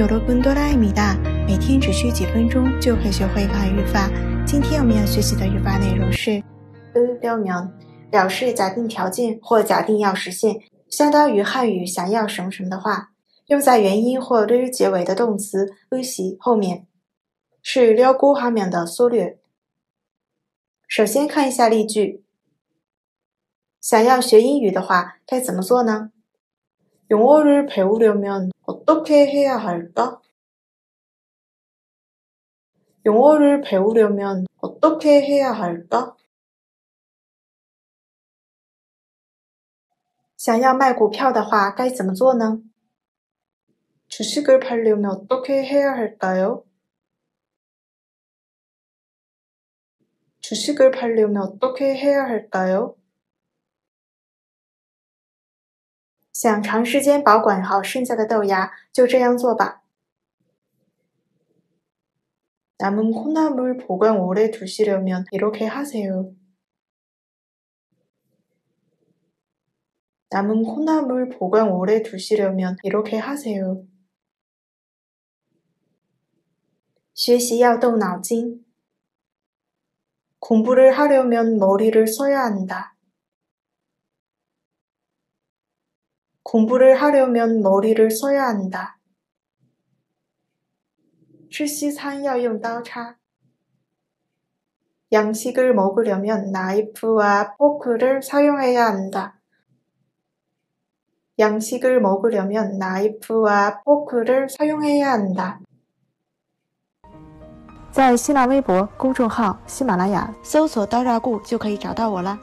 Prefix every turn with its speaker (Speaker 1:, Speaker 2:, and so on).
Speaker 1: 여러분도라입니다每天只需几分钟就可以学会法语法。今天我们要学习的语法内容是으려면表示假定条件或假定要实现，相当于汉语想要什么什么的话，用在元音或日结尾的动词으시后面，是撩姑哈面的缩略。首先看一下例句，想要学英语的话该怎么做呢？ 영어를배우려면어떻게해야할까영어를배우려면어떻게해야할까想要卖股票的话该怎么做呢？주식을팔려면어떻게해야할까요주식을팔려면어떻게해야할까요 想长时间保管好剩下的豆芽，就这样做吧。남은콩나물보관오래두시려면이렇게하세요남은콩나물보관오래두시려면이렇게하세요学习要动脑筋。공부를하려면머리를써야한다 공부를하려면머리를써야한다吃西餐要用刀叉。양식을먹으려면나이프와포크를사용해야한다 양식을먹으려면나이프와포크를사용해야한다在新浪微博公众号“喜马拉雅”搜索“刀扎固”就可以找到我了。